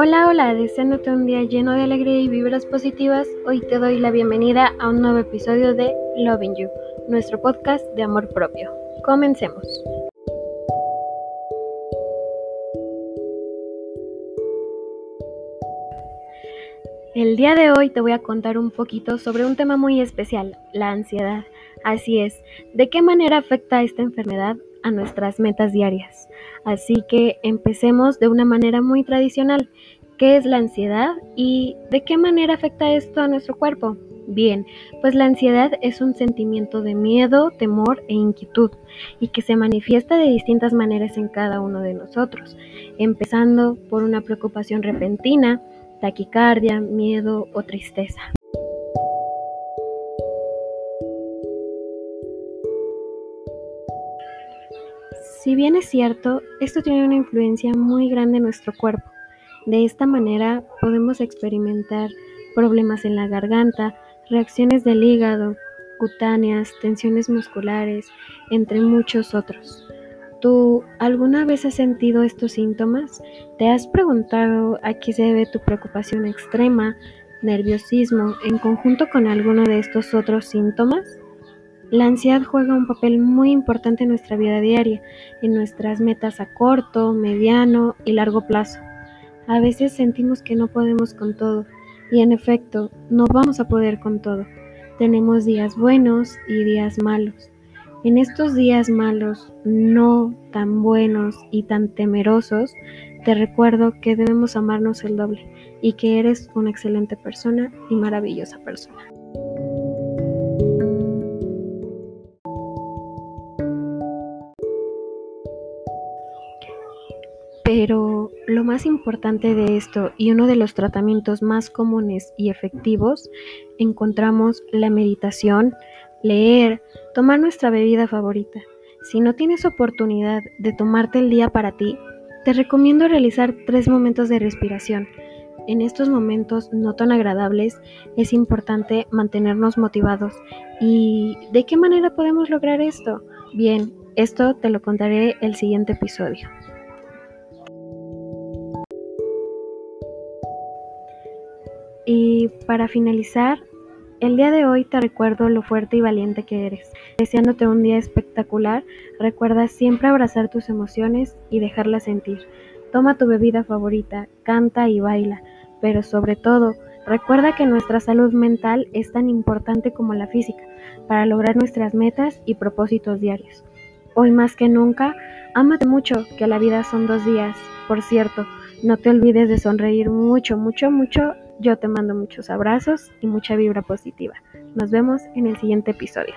Hola, hola, deseándote un día lleno de alegría y vibras positivas, hoy te doy la bienvenida a un nuevo episodio de Loving You, nuestro podcast de amor propio. Comencemos. El día de hoy te voy a contar un poquito sobre un tema muy especial, la ansiedad. Así es, ¿de qué manera afecta esta enfermedad a nuestras metas diarias? Así que empecemos de una manera muy tradicional. ¿Qué es la ansiedad y de qué manera afecta esto a nuestro cuerpo? Bien, pues la ansiedad es un sentimiento de miedo, temor e inquietud y que se manifiesta de distintas maneras en cada uno de nosotros, empezando por una preocupación repentina, taquicardia, miedo o tristeza. Si bien es cierto, esto tiene una influencia muy grande en nuestro cuerpo. De esta manera podemos experimentar problemas en la garganta, reacciones del hígado, cutáneas, tensiones musculares, entre muchos otros. ¿Tú alguna vez has sentido estos síntomas? ¿Te has preguntado a qué se debe tu preocupación extrema, nerviosismo, en conjunto con alguno de estos otros síntomas? La ansiedad juega un papel muy importante en nuestra vida diaria, en nuestras metas a corto, mediano y largo plazo. A veces sentimos que no podemos con todo y en efecto no vamos a poder con todo. Tenemos días buenos y días malos. En estos días malos, no tan buenos y tan temerosos, te recuerdo que debemos amarnos el doble y que eres una excelente persona y maravillosa persona. Pero lo más importante de esto y uno de los tratamientos más comunes y efectivos encontramos la meditación, leer, tomar nuestra bebida favorita. Si no tienes oportunidad de tomarte el día para ti, te recomiendo realizar tres momentos de respiración. En estos momentos no tan agradables es importante mantenernos motivados. ¿Y de qué manera podemos lograr esto? Bien, esto te lo contaré el siguiente episodio. Y para finalizar, el día de hoy te recuerdo lo fuerte y valiente que eres. Deseándote un día espectacular, recuerda siempre abrazar tus emociones y dejarlas sentir. Toma tu bebida favorita, canta y baila, pero sobre todo, recuerda que nuestra salud mental es tan importante como la física para lograr nuestras metas y propósitos diarios. Hoy más que nunca, ámate mucho, que la vida son dos días. Por cierto, no te olvides de sonreír mucho, mucho, mucho yo te mando muchos abrazos y mucha vibra positiva. Nos vemos en el siguiente episodio.